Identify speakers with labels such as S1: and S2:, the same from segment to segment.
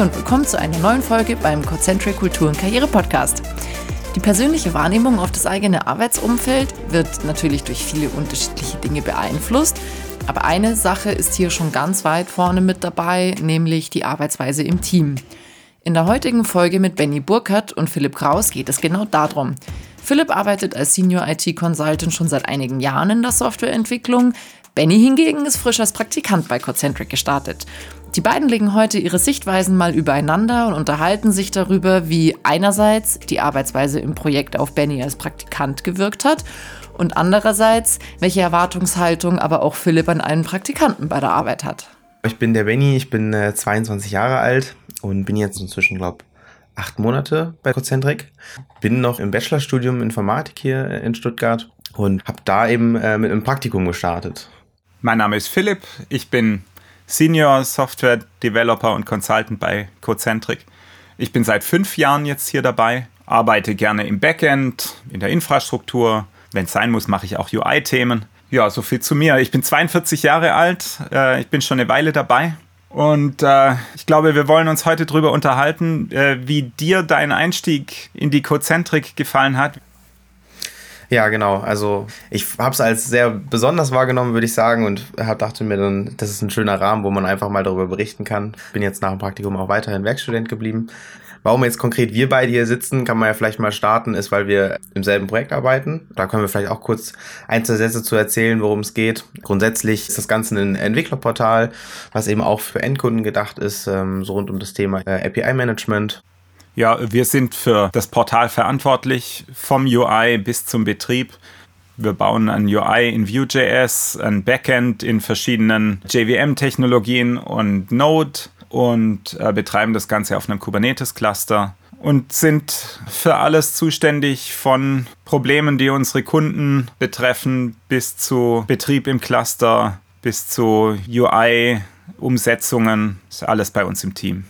S1: und willkommen zu einer neuen Folge beim Concentric Kultur und Karriere Podcast. Die persönliche Wahrnehmung auf das eigene Arbeitsumfeld wird natürlich durch viele unterschiedliche Dinge beeinflusst, aber eine Sache ist hier schon ganz weit vorne mit dabei, nämlich die Arbeitsweise im Team. In der heutigen Folge mit Benny Burkhardt und Philipp Kraus geht es genau darum. Philipp arbeitet als Senior IT Consultant schon seit einigen Jahren in der Softwareentwicklung. Benny hingegen ist frisch als Praktikant bei Concentric gestartet. Die beiden legen heute ihre Sichtweisen mal übereinander und unterhalten sich darüber, wie einerseits die Arbeitsweise im Projekt auf Benny als Praktikant gewirkt hat und andererseits, welche Erwartungshaltung aber auch Philipp an einen Praktikanten bei der Arbeit hat.
S2: Ich bin der Benny, ich bin äh, 22 Jahre alt und bin jetzt inzwischen, glaube acht Monate bei Concentric. Bin noch im Bachelorstudium Informatik hier in Stuttgart und habe da eben äh, mit einem Praktikum gestartet.
S3: Mein Name ist Philipp, ich bin Senior Software Developer und Consultant bei Cocentric. Ich bin seit fünf Jahren jetzt hier dabei, arbeite gerne im Backend, in der Infrastruktur. Wenn es sein muss, mache ich auch UI-Themen. Ja, so viel zu mir. Ich bin 42 Jahre alt, äh, ich bin schon eine Weile dabei. Und äh, ich glaube, wir wollen uns heute darüber unterhalten, äh, wie dir dein Einstieg in die Cocentric gefallen hat.
S2: Ja, genau. Also ich habe es als sehr besonders wahrgenommen, würde ich sagen, und hab, dachte mir dann, das ist ein schöner Rahmen, wo man einfach mal darüber berichten kann. Bin jetzt nach dem Praktikum auch weiterhin Werkstudent geblieben. Warum jetzt konkret wir beide hier sitzen, kann man ja vielleicht mal starten, ist, weil wir im selben Projekt arbeiten. Da können wir vielleicht auch kurz ein, zwei Sätze zu erzählen, worum es geht. Grundsätzlich ist das Ganze ein Entwicklerportal, was eben auch für Endkunden gedacht ist, ähm, so rund um das Thema äh, API-Management.
S3: Ja, wir sind für das Portal verantwortlich, vom UI bis zum Betrieb. Wir bauen ein UI in Vue.js, ein Backend in verschiedenen JVM-Technologien und Node und äh, betreiben das Ganze auf einem Kubernetes-Cluster und sind für alles zuständig von Problemen, die unsere Kunden betreffen, bis zu Betrieb im Cluster, bis zu UI-Umsetzungen. Ist alles bei uns im Team.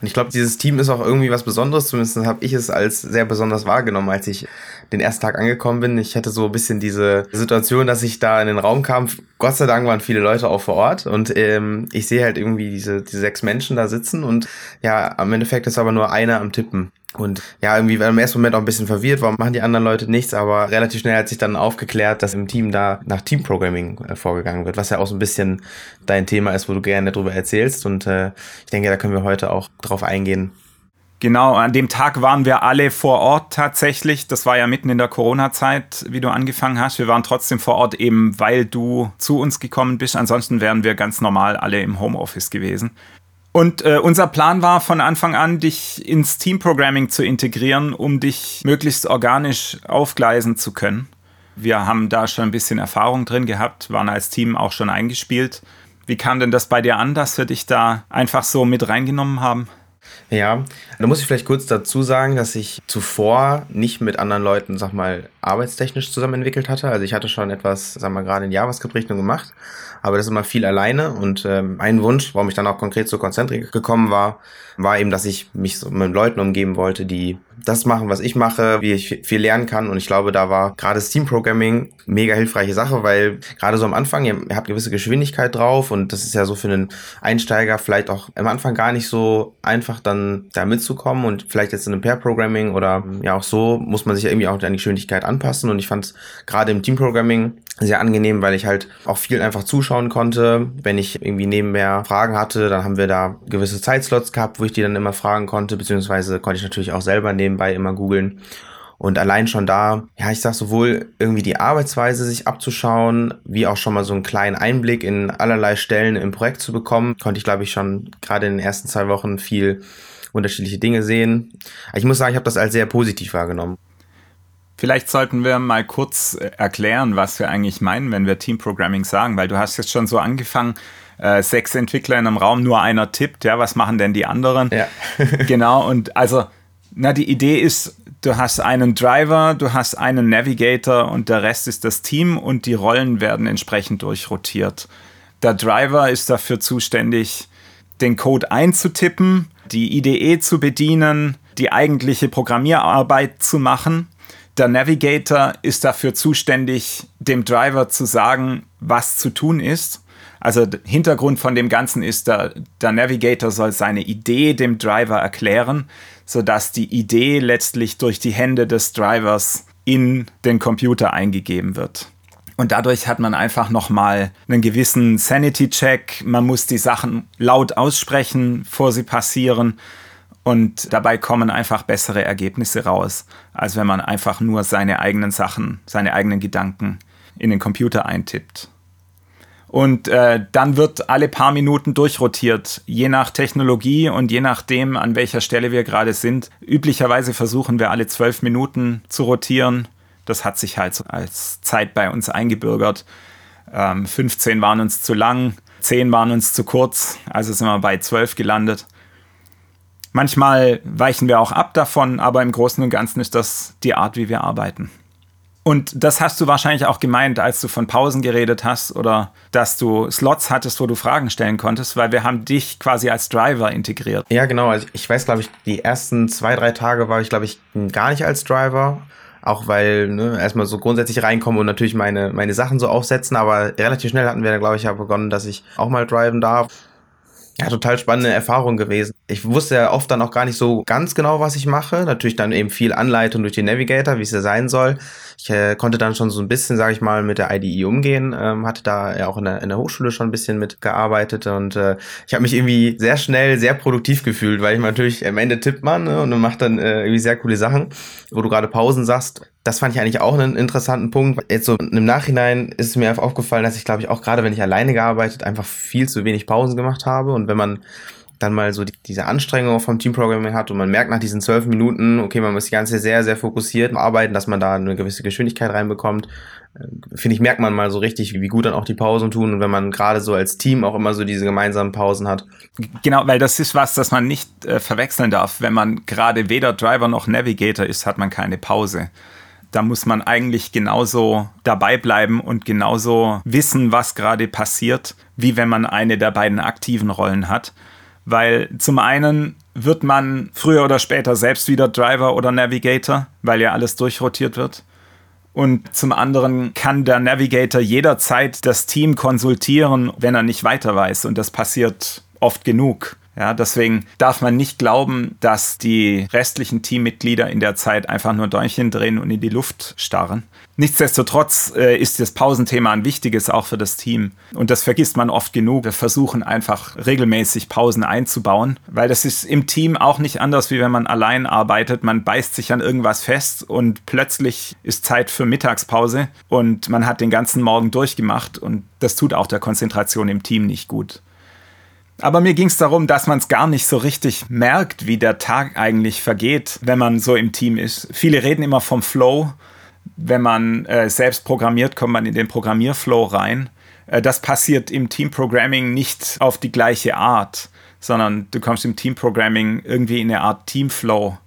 S2: Und ich glaube, dieses Team ist auch irgendwie was Besonderes. Zumindest habe ich es als sehr besonders wahrgenommen, als ich den ersten Tag angekommen bin. Ich hatte so ein bisschen diese Situation, dass ich da in den Raum kam. Gott sei Dank waren viele Leute auch vor Ort und ähm, ich sehe halt irgendwie diese, diese sechs Menschen da sitzen und ja, am Endeffekt ist aber nur einer am Tippen. Und ja, irgendwie war im ersten Moment auch ein bisschen verwirrt, warum machen die anderen Leute nichts, aber relativ schnell hat sich dann aufgeklärt, dass im Team da nach Teamprogramming äh, vorgegangen wird, was ja auch so ein bisschen dein Thema ist, wo du gerne darüber erzählst. Und äh, ich denke, da können wir heute auch drauf eingehen.
S3: Genau, an dem Tag waren wir alle vor Ort tatsächlich. Das war ja mitten in der Corona-Zeit, wie du angefangen hast. Wir waren trotzdem vor Ort eben, weil du zu uns gekommen bist. Ansonsten wären wir ganz normal alle im Homeoffice gewesen. Und äh, unser Plan war von Anfang an, dich ins Teamprogramming zu integrieren, um dich möglichst organisch aufgleisen zu können. Wir haben da schon ein bisschen Erfahrung drin gehabt, waren als Team auch schon eingespielt. Wie kam denn das bei dir an, dass wir dich da einfach so mit reingenommen haben?
S2: Ja, da muss ich vielleicht kurz dazu sagen, dass ich zuvor nicht mit anderen Leuten, sag mal, arbeitstechnisch zusammen entwickelt hatte. Also ich hatte schon etwas, sag mal, gerade in JavaScript-Richtung gemacht, aber das ist immer viel alleine. Und ähm, ein Wunsch, warum ich dann auch konkret zu Concentric gekommen war, war eben, dass ich mich so mit Leuten umgeben wollte, die das machen, was ich mache, wie ich viel lernen kann. Und ich glaube, da war gerade Steam Programming mega hilfreiche Sache, weil gerade so am Anfang, ihr, habt gewisse Geschwindigkeit drauf und das ist ja so für einen Einsteiger vielleicht auch am Anfang gar nicht so einfach dann da mitzukommen und vielleicht jetzt in einem Pair Programming oder ja auch so muss man sich ja irgendwie auch an die Geschwindigkeit anpassen. Und ich fand es gerade im Team Programming sehr angenehm, weil ich halt auch viel einfach zuschauen konnte. Wenn ich irgendwie nebenher Fragen hatte, dann haben wir da gewisse Zeitslots gehabt, wo ich die dann immer fragen konnte, beziehungsweise konnte ich natürlich auch selber nebenbei immer googeln. Und allein schon da, ja, ich sag sowohl irgendwie die Arbeitsweise sich abzuschauen, wie auch schon mal so einen kleinen Einblick in allerlei Stellen im Projekt zu bekommen, konnte ich, glaube ich, schon gerade in den ersten zwei Wochen viel unterschiedliche Dinge sehen. Ich muss sagen, ich habe das als sehr positiv wahrgenommen.
S3: Vielleicht sollten wir mal kurz äh, erklären, was wir eigentlich meinen, wenn wir Team Programming sagen, weil du hast jetzt schon so angefangen, äh, sechs Entwickler in einem Raum, nur einer tippt, ja, was machen denn die anderen? Ja. genau, und also, na, die Idee ist, du hast einen Driver, du hast einen Navigator und der Rest ist das Team und die Rollen werden entsprechend durchrotiert. Der Driver ist dafür zuständig, den Code einzutippen, die IDE zu bedienen, die eigentliche Programmierarbeit zu machen der Navigator ist dafür zuständig, dem Driver zu sagen, was zu tun ist. Also Hintergrund von dem Ganzen ist, der, der Navigator soll seine Idee dem Driver erklären, sodass die Idee letztlich durch die Hände des Drivers in den Computer eingegeben wird. Und dadurch hat man einfach nochmal einen gewissen Sanity-Check. Man muss die Sachen laut aussprechen, bevor sie passieren. Und dabei kommen einfach bessere Ergebnisse raus, als wenn man einfach nur seine eigenen Sachen, seine eigenen Gedanken in den Computer eintippt. Und äh, dann wird alle paar Minuten durchrotiert, je nach Technologie und je nachdem, an welcher Stelle wir gerade sind. Üblicherweise versuchen wir alle zwölf Minuten zu rotieren. Das hat sich halt als Zeit bei uns eingebürgert. Ähm, 15 waren uns zu lang, 10 waren uns zu kurz, also sind wir bei 12 gelandet. Manchmal weichen wir auch ab davon, aber im Großen und Ganzen ist das die Art, wie wir arbeiten. Und das hast du wahrscheinlich auch gemeint, als du von Pausen geredet hast oder dass du Slots hattest, wo du Fragen stellen konntest, weil wir haben dich quasi als Driver integriert.
S2: Ja, genau. Also ich weiß, glaube ich, die ersten zwei, drei Tage war ich, glaube ich, gar nicht als Driver. Auch weil ne, erstmal so grundsätzlich reinkommen und natürlich meine, meine Sachen so aufsetzen, aber relativ schnell hatten wir glaube ich, ja begonnen, dass ich auch mal driven darf. Ja, total spannende Erfahrung gewesen. Ich wusste ja oft dann auch gar nicht so ganz genau, was ich mache. Natürlich dann eben viel Anleitung durch den Navigator, wie es ja sein soll. Ich äh, konnte dann schon so ein bisschen, sage ich mal, mit der IDE umgehen. Ähm, hatte da ja auch in der, in der Hochschule schon ein bisschen mitgearbeitet und äh, ich habe mich irgendwie sehr schnell sehr produktiv gefühlt, weil ich natürlich am Ende tippt man ne, und man macht dann äh, irgendwie sehr coole Sachen, wo du gerade Pausen sagst. Das fand ich eigentlich auch einen interessanten Punkt. Jetzt so im Nachhinein ist es mir einfach aufgefallen, dass ich glaube ich auch gerade, wenn ich alleine gearbeitet, einfach viel zu wenig Pausen gemacht habe und wenn man dann mal so die, diese Anstrengung vom Teamprogramming hat und man merkt nach diesen zwölf Minuten, okay, man muss die ganze sehr, sehr fokussiert arbeiten, dass man da eine gewisse Geschwindigkeit reinbekommt. Äh, finde ich, merkt man mal so richtig, wie gut dann auch die Pausen tun und wenn man gerade so als Team auch immer so diese gemeinsamen Pausen hat.
S3: Genau, weil das ist was, das man nicht äh, verwechseln darf. Wenn man gerade weder Driver noch Navigator ist, hat man keine Pause da muss man eigentlich genauso dabei bleiben und genauso wissen, was gerade passiert, wie wenn man eine der beiden aktiven Rollen hat weil zum einen wird man früher oder später selbst wieder Driver oder Navigator, weil ja alles durchrotiert wird. Und zum anderen kann der Navigator jederzeit das Team konsultieren, wenn er nicht weiter weiß. Und das passiert oft genug. Ja, deswegen darf man nicht glauben, dass die restlichen Teammitglieder in der Zeit einfach nur Däumchen drehen und in die Luft starren. Nichtsdestotrotz äh, ist das Pausenthema ein wichtiges auch für das Team. Und das vergisst man oft genug. Wir versuchen einfach regelmäßig Pausen einzubauen, weil das ist im Team auch nicht anders, wie wenn man allein arbeitet. Man beißt sich an irgendwas fest und plötzlich ist Zeit für Mittagspause und man hat den ganzen Morgen durchgemacht und das tut auch der Konzentration im Team nicht gut. Aber mir ging es darum, dass man es gar nicht so richtig merkt, wie der Tag eigentlich vergeht, wenn man so im Team ist. Viele reden immer vom Flow wenn man äh, selbst programmiert, kommt man in den Programmierflow rein. Äh, das passiert im Teamprogramming nicht auf die gleiche Art, sondern du kommst im Teamprogramming irgendwie in eine Art Teamflow.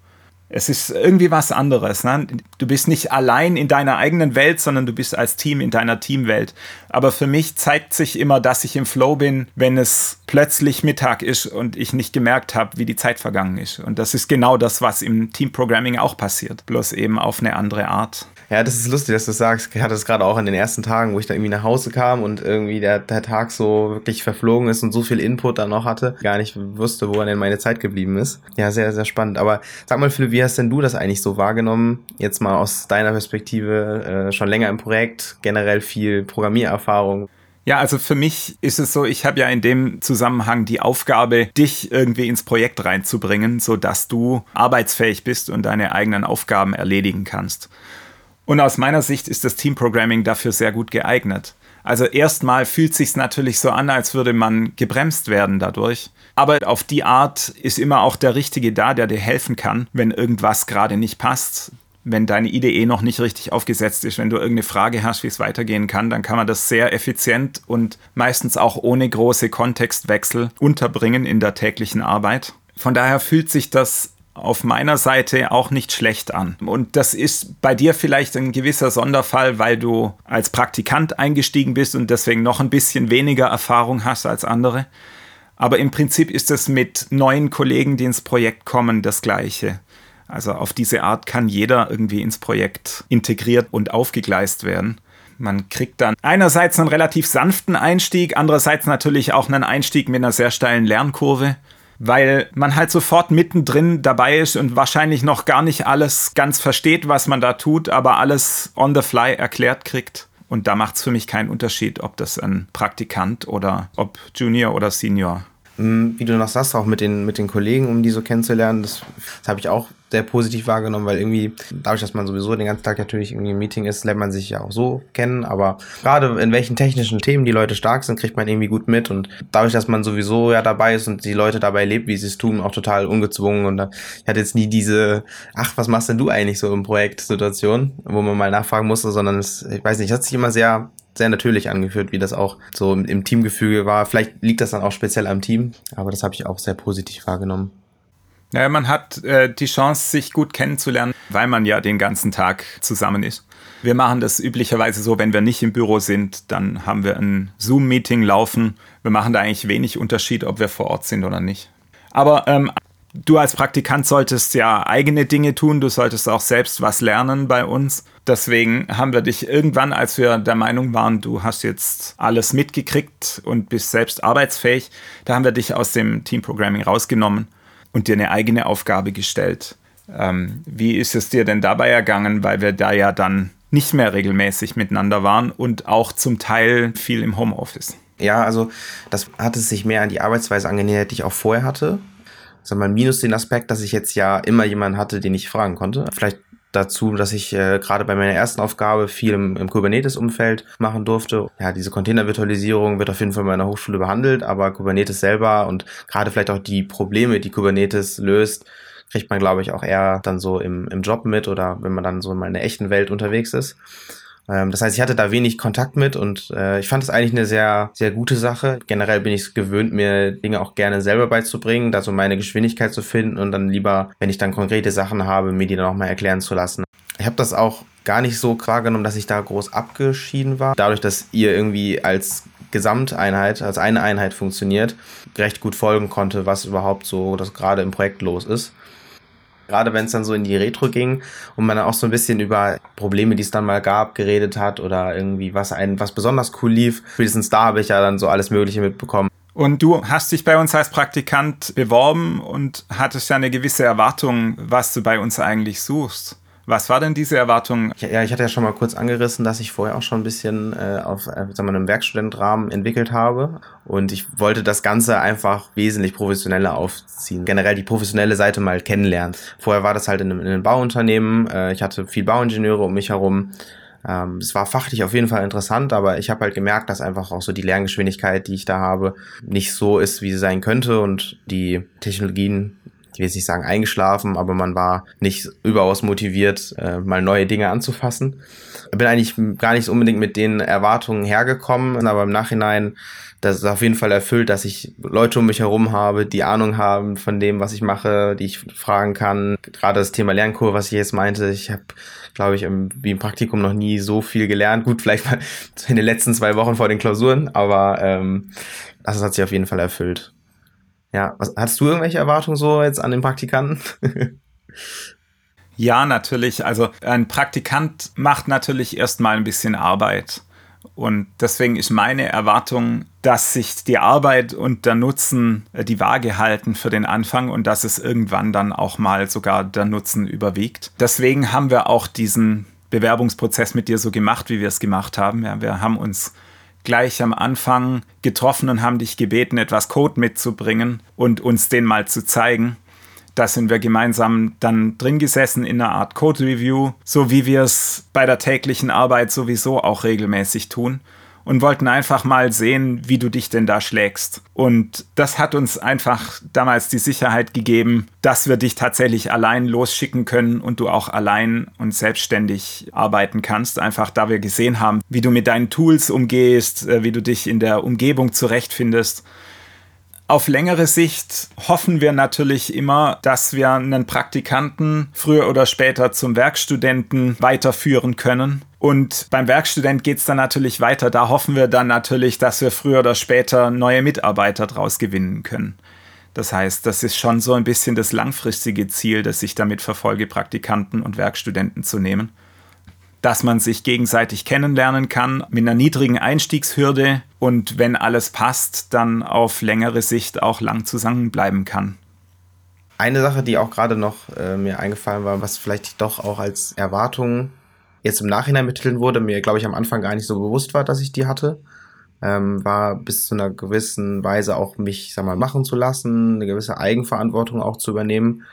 S3: Es ist irgendwie was anderes. Ne? Du bist nicht allein in deiner eigenen Welt, sondern du bist als Team in deiner Teamwelt. Aber für mich zeigt sich immer, dass ich im Flow bin, wenn es plötzlich Mittag ist und ich nicht gemerkt habe, wie die Zeit vergangen ist. Und das ist genau das, was im Teamprogramming auch passiert, bloß eben auf eine andere Art.
S2: Ja, das ist lustig, dass du sagst. Ich hatte es gerade auch in den ersten Tagen, wo ich da irgendwie nach Hause kam und irgendwie der, der Tag so wirklich verflogen ist und so viel Input dann noch hatte, gar nicht wusste, wo denn meine Zeit geblieben ist. Ja, sehr, sehr spannend. Aber sag mal, Philipp, wie hast denn du das eigentlich so wahrgenommen? Jetzt mal aus deiner Perspektive, äh, schon länger im Projekt, generell viel Programmiererfahrung.
S3: Ja, also für mich ist es so, ich habe ja in dem Zusammenhang die Aufgabe, dich irgendwie ins Projekt reinzubringen, sodass du arbeitsfähig bist und deine eigenen Aufgaben erledigen kannst. Und aus meiner Sicht ist das Teamprogramming dafür sehr gut geeignet. Also erstmal fühlt sich natürlich so an, als würde man gebremst werden dadurch. Aber auf die Art ist immer auch der Richtige da, der dir helfen kann, wenn irgendwas gerade nicht passt. Wenn deine IDE noch nicht richtig aufgesetzt ist, wenn du irgendeine Frage hast, wie es weitergehen kann, dann kann man das sehr effizient und meistens auch ohne große Kontextwechsel unterbringen in der täglichen Arbeit. Von daher fühlt sich das auf meiner Seite auch nicht schlecht an. Und das ist bei dir vielleicht ein gewisser Sonderfall, weil du als Praktikant eingestiegen bist und deswegen noch ein bisschen weniger Erfahrung hast als andere. Aber im Prinzip ist es mit neuen Kollegen, die ins Projekt kommen, das Gleiche. Also auf diese Art kann jeder irgendwie ins Projekt integriert und aufgegleist werden. Man kriegt dann einerseits einen relativ sanften Einstieg, andererseits natürlich auch einen Einstieg mit einer sehr steilen Lernkurve, weil man halt sofort mittendrin dabei ist und wahrscheinlich noch gar nicht alles ganz versteht, was man da tut, aber alles on the fly erklärt kriegt. Und da macht es für mich keinen Unterschied, ob das ein Praktikant oder ob Junior oder Senior
S2: wie du noch sagst, auch mit den, mit den Kollegen, um die so kennenzulernen, das, das habe ich auch sehr positiv wahrgenommen, weil irgendwie, dadurch, dass man sowieso den ganzen Tag natürlich irgendwie im Meeting ist, lernt man sich ja auch so kennen, aber gerade in welchen technischen Themen die Leute stark sind, kriegt man irgendwie gut mit und dadurch, dass man sowieso ja dabei ist und die Leute dabei lebt, wie sie es tun, auch total ungezwungen und da, ich hatte jetzt nie diese, ach, was machst denn du eigentlich so im Projekt Situation, wo man mal nachfragen musste, sondern es, ich weiß nicht, hat sich immer sehr sehr natürlich angeführt, wie das auch so im Teamgefüge war. Vielleicht liegt das dann auch speziell am Team, aber das habe ich auch sehr positiv wahrgenommen.
S3: Ja, man hat äh, die Chance, sich gut kennenzulernen, weil man ja den ganzen Tag zusammen ist. Wir machen das üblicherweise so, wenn wir nicht im Büro sind, dann haben wir ein Zoom-Meeting laufen. Wir machen da eigentlich wenig Unterschied, ob wir vor Ort sind oder nicht. Aber ähm, du als Praktikant solltest ja eigene Dinge tun, du solltest auch selbst was lernen bei uns. Deswegen haben wir dich irgendwann, als wir der Meinung waren, du hast jetzt alles mitgekriegt und bist selbst arbeitsfähig, da haben wir dich aus dem Team Programming rausgenommen und dir eine eigene Aufgabe gestellt. Ähm, wie ist es dir denn dabei ergangen, weil wir da ja dann nicht mehr regelmäßig miteinander waren und auch zum Teil viel im Homeoffice?
S2: Ja, also das hat es sich mehr an die Arbeitsweise angenähert, die ich auch vorher hatte. Sag mal, minus den Aspekt, dass ich jetzt ja immer jemanden hatte, den ich fragen konnte. Vielleicht dazu, dass ich äh, gerade bei meiner ersten Aufgabe viel im, im Kubernetes-Umfeld machen durfte. Ja, diese Container-Virtualisierung wird auf jeden Fall in meiner Hochschule behandelt, aber Kubernetes selber und gerade vielleicht auch die Probleme, die Kubernetes löst, kriegt man, glaube ich, auch eher dann so im, im Job mit oder wenn man dann so in einer echten Welt unterwegs ist. Ähm, das heißt, ich hatte da wenig Kontakt mit und äh, ich fand es eigentlich eine sehr, sehr gute Sache. Generell bin ich es gewöhnt, mir Dinge auch gerne selber beizubringen, da so meine Geschwindigkeit zu finden und dann lieber, wenn ich dann konkrete Sachen habe, mir die dann auch mal erklären zu lassen. Ich habe das auch gar nicht so wahrgenommen, dass ich da groß abgeschieden war. Dadurch, dass ihr irgendwie als Gesamteinheit, als eine Einheit funktioniert, recht gut folgen konnte, was überhaupt so das gerade im Projekt los ist. Gerade wenn es dann so in die Retro ging und man dann auch so ein bisschen über Probleme, die es dann mal gab, geredet hat oder irgendwie was ein, was besonders cool lief. Spätestens da habe ich ja dann so alles Mögliche mitbekommen.
S3: Und du hast dich bei uns als Praktikant beworben und hattest ja eine gewisse Erwartung, was du bei uns eigentlich suchst. Was war denn diese Erwartung?
S2: Ja, ich hatte ja schon mal kurz angerissen, dass ich vorher auch schon ein bisschen äh, auf äh, sagen wir, einem Werkstudentenrahmen entwickelt habe. Und ich wollte das Ganze einfach wesentlich professioneller aufziehen. Generell die professionelle Seite mal kennenlernen. Vorher war das halt in einem, in einem Bauunternehmen. Äh, ich hatte viel Bauingenieure um mich herum. Ähm, es war fachlich auf jeden Fall interessant, aber ich habe halt gemerkt, dass einfach auch so die Lerngeschwindigkeit, die ich da habe, nicht so ist, wie sie sein könnte und die Technologien, ich will jetzt nicht sagen eingeschlafen, aber man war nicht überaus motiviert, äh, mal neue Dinge anzufassen. Bin eigentlich gar nicht unbedingt mit den Erwartungen hergekommen, aber im Nachhinein das ist auf jeden Fall erfüllt, dass ich Leute um mich herum habe, die Ahnung haben von dem, was ich mache, die ich fragen kann. Gerade das Thema Lernkurve, was ich jetzt meinte, ich habe, glaube ich, im, wie im Praktikum noch nie so viel gelernt. Gut, vielleicht mal in den letzten zwei Wochen vor den Klausuren, aber ähm, das hat sich auf jeden Fall erfüllt. Ja, was, hast du irgendwelche Erwartungen so jetzt an den Praktikanten?
S3: ja, natürlich. Also ein Praktikant macht natürlich erstmal ein bisschen Arbeit. Und deswegen ist meine Erwartung, dass sich die Arbeit und der Nutzen äh, die Waage halten für den Anfang und dass es irgendwann dann auch mal sogar der Nutzen überwiegt. Deswegen haben wir auch diesen Bewerbungsprozess mit dir so gemacht, wie wir es gemacht haben. Ja, wir haben uns gleich am Anfang getroffen und haben dich gebeten, etwas Code mitzubringen und uns den mal zu zeigen. Da sind wir gemeinsam dann drin gesessen in einer Art Code Review, so wie wir es bei der täglichen Arbeit sowieso auch regelmäßig tun und wollten einfach mal sehen, wie du dich denn da schlägst. Und das hat uns einfach damals die Sicherheit gegeben, dass wir dich tatsächlich allein losschicken können und du auch allein und selbstständig arbeiten kannst. Einfach da wir gesehen haben, wie du mit deinen Tools umgehst, äh, wie du dich in der Umgebung zurechtfindest. Auf längere Sicht hoffen wir natürlich immer, dass wir einen Praktikanten früher oder später zum Werkstudenten weiterführen können. Und beim Werkstudent geht es dann natürlich weiter. Da hoffen wir dann natürlich, dass wir früher oder später neue Mitarbeiter draus gewinnen können. Das heißt, das ist schon so ein bisschen das langfristige Ziel, das ich damit verfolge, Praktikanten und Werkstudenten zu nehmen. Dass man sich gegenseitig kennenlernen kann mit einer niedrigen Einstiegshürde und wenn alles passt, dann auf längere Sicht auch lang zusammenbleiben kann.
S2: Eine Sache, die auch gerade noch äh, mir eingefallen war, was vielleicht doch auch als Erwartung jetzt im Nachhinein betitelt wurde, mir glaube ich am Anfang gar nicht so bewusst war, dass ich die hatte, ähm, war bis zu einer gewissen Weise auch mich, sag mal, machen zu lassen, eine gewisse Eigenverantwortung auch zu übernehmen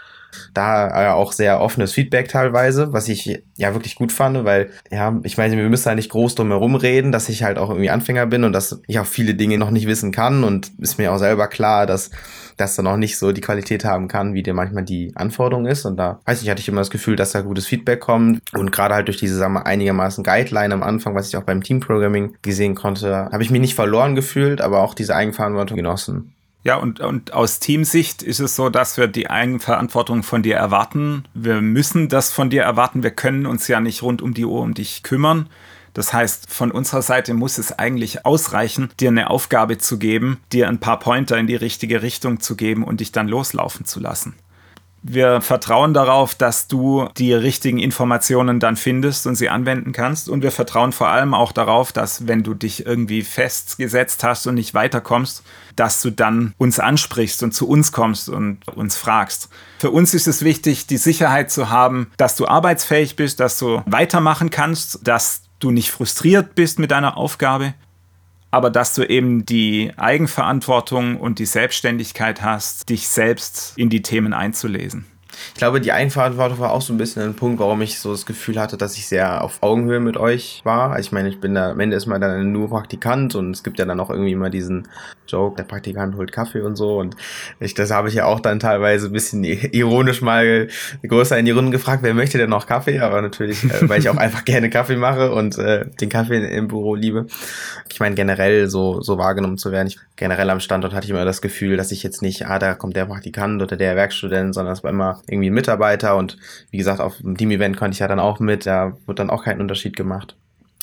S2: da äh, auch sehr offenes Feedback teilweise, was ich ja wirklich gut fand, weil, ja, ich meine, wir müssen da nicht groß drum herum reden, dass ich halt auch irgendwie Anfänger bin und dass ich auch viele Dinge noch nicht wissen kann und ist mir auch selber klar, dass das dann auch nicht so die Qualität haben kann, wie dir manchmal die Anforderung ist. Und da, weiß ich, hatte ich immer das Gefühl, dass da gutes Feedback kommt. Und gerade halt durch diese, sagen wir, einigermaßen Guideline am Anfang, was ich auch beim Teamprogramming gesehen konnte, habe ich mich nicht verloren gefühlt, aber auch diese Eigenverantwortung genossen.
S3: Ja, und, und aus Teamsicht ist es so, dass wir die Eigenverantwortung von dir erwarten. Wir müssen das von dir erwarten. Wir können uns ja nicht rund um die Uhr um dich kümmern. Das heißt, von unserer Seite muss es eigentlich ausreichen, dir eine Aufgabe zu geben, dir ein paar Pointer in die richtige Richtung zu geben und dich dann loslaufen zu lassen. Wir vertrauen darauf, dass du die richtigen Informationen dann findest und sie anwenden kannst. Und wir vertrauen vor allem auch darauf, dass wenn du dich irgendwie festgesetzt hast und nicht weiterkommst, dass du dann uns ansprichst und zu uns kommst und uns fragst. Für uns ist es wichtig, die Sicherheit zu haben, dass du arbeitsfähig bist, dass du weitermachen kannst, dass du nicht frustriert bist mit deiner Aufgabe aber dass du eben die Eigenverantwortung und die Selbstständigkeit hast, dich selbst in die Themen einzulesen.
S2: Ich glaube, die Eigenverantwortung war auch so ein bisschen ein Punkt, warum ich so das Gefühl hatte, dass ich sehr auf Augenhöhe mit euch war. Ich meine, ich bin da, am Ende ist man dann nur Praktikant und es gibt ja dann auch irgendwie immer diesen Joke, der Praktikant holt Kaffee und so. Und ich, das habe ich ja auch dann teilweise ein bisschen ironisch mal größer in die Runden gefragt, wer möchte denn noch Kaffee? Aber natürlich, äh, weil ich auch einfach gerne Kaffee mache und äh, den Kaffee im Büro liebe. Ich meine, generell so, so wahrgenommen zu werden. Ich, generell am Standort hatte ich immer das Gefühl, dass ich jetzt nicht, ah, da kommt der Praktikant oder der Werkstudent, sondern es war immer irgendwie ein Mitarbeiter und wie gesagt, auf dem Team-Event konnte ich ja dann auch mit, da wird dann auch kein Unterschied gemacht.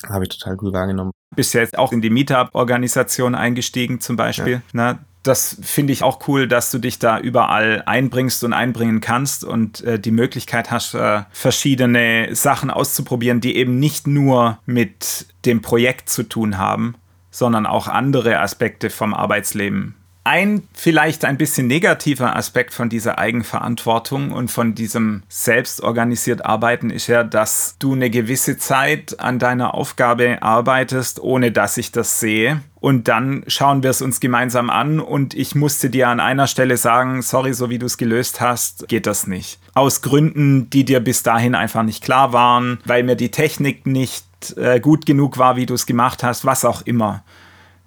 S2: Habe ich total gut wahrgenommen.
S3: Bist ja jetzt auch in die Meetup-Organisation eingestiegen zum Beispiel. Ja. Na, das finde ich auch cool, dass du dich da überall einbringst und einbringen kannst und äh, die Möglichkeit hast, äh, verschiedene Sachen auszuprobieren, die eben nicht nur mit dem Projekt zu tun haben, sondern auch andere Aspekte vom Arbeitsleben ein vielleicht ein bisschen negativer Aspekt von dieser Eigenverantwortung und von diesem selbstorganisiert Arbeiten ist ja, dass du eine gewisse Zeit an deiner Aufgabe arbeitest, ohne dass ich das sehe. Und dann schauen wir es uns gemeinsam an und ich musste dir an einer Stelle sagen, sorry, so wie du es gelöst hast, geht das nicht. Aus Gründen, die dir bis dahin einfach nicht klar waren, weil mir die Technik nicht äh, gut genug war, wie du es gemacht hast, was auch immer.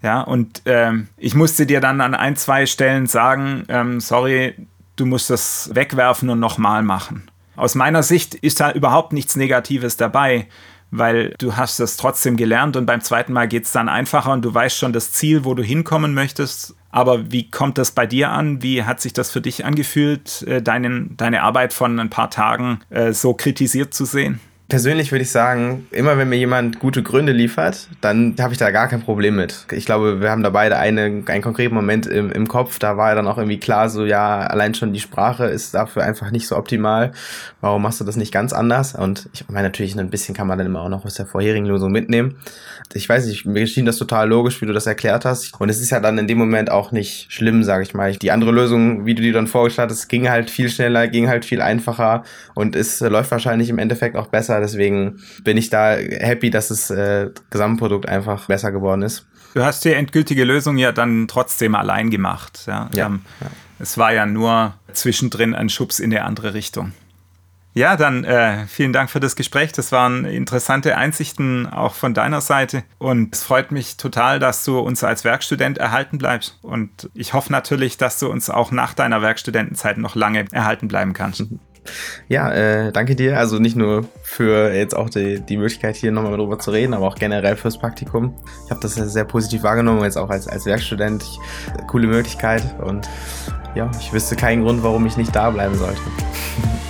S3: Ja, und ähm, ich musste dir dann an ein, zwei Stellen sagen, ähm, sorry, du musst das wegwerfen und nochmal machen. Aus meiner Sicht ist da überhaupt nichts Negatives dabei, weil du hast das trotzdem gelernt und beim zweiten Mal geht es dann einfacher und du weißt schon das Ziel, wo du hinkommen möchtest. Aber wie kommt das bei dir an? Wie hat sich das für dich angefühlt, äh, deinen, deine Arbeit von ein paar Tagen äh, so kritisiert zu sehen?
S2: Persönlich würde ich sagen, immer wenn mir jemand gute Gründe liefert, dann habe ich da gar kein Problem mit. Ich glaube, wir haben da beide eine, einen konkreten Moment im, im Kopf, da war ja dann auch irgendwie klar, so ja, allein schon die Sprache ist dafür einfach nicht so optimal. Warum machst du das nicht ganz anders? Und ich meine, natürlich ein bisschen kann man dann immer auch noch aus der vorherigen Lösung mitnehmen. Ich weiß nicht, mir schien das total logisch, wie du das erklärt hast. Und es ist ja dann in dem Moment auch nicht schlimm, sage ich mal. Die andere Lösung, wie du die dann vorgestellt hast, ging halt viel schneller, ging halt viel einfacher und es läuft wahrscheinlich im Endeffekt auch besser Deswegen bin ich da happy, dass das äh, Gesamtprodukt einfach besser geworden ist.
S3: Du hast die endgültige Lösung ja dann trotzdem allein gemacht. Ja? ja, ähm, ja. Es war ja nur zwischendrin ein Schubs in die andere Richtung. Ja, dann äh, vielen Dank für das Gespräch. Das waren interessante Einsichten auch von deiner Seite. Und es freut mich total, dass du uns als Werkstudent erhalten bleibst. Und ich hoffe natürlich, dass du uns auch nach deiner Werkstudentenzeit noch lange erhalten bleiben kannst.
S2: Ja, äh, danke dir. Also nicht nur für jetzt auch die, die Möglichkeit, hier nochmal drüber zu reden, aber auch generell fürs Praktikum. Ich habe das sehr positiv wahrgenommen, jetzt auch als, als Werkstudent. Ich, coole Möglichkeit und ja, ich wüsste keinen Grund, warum ich nicht da bleiben sollte.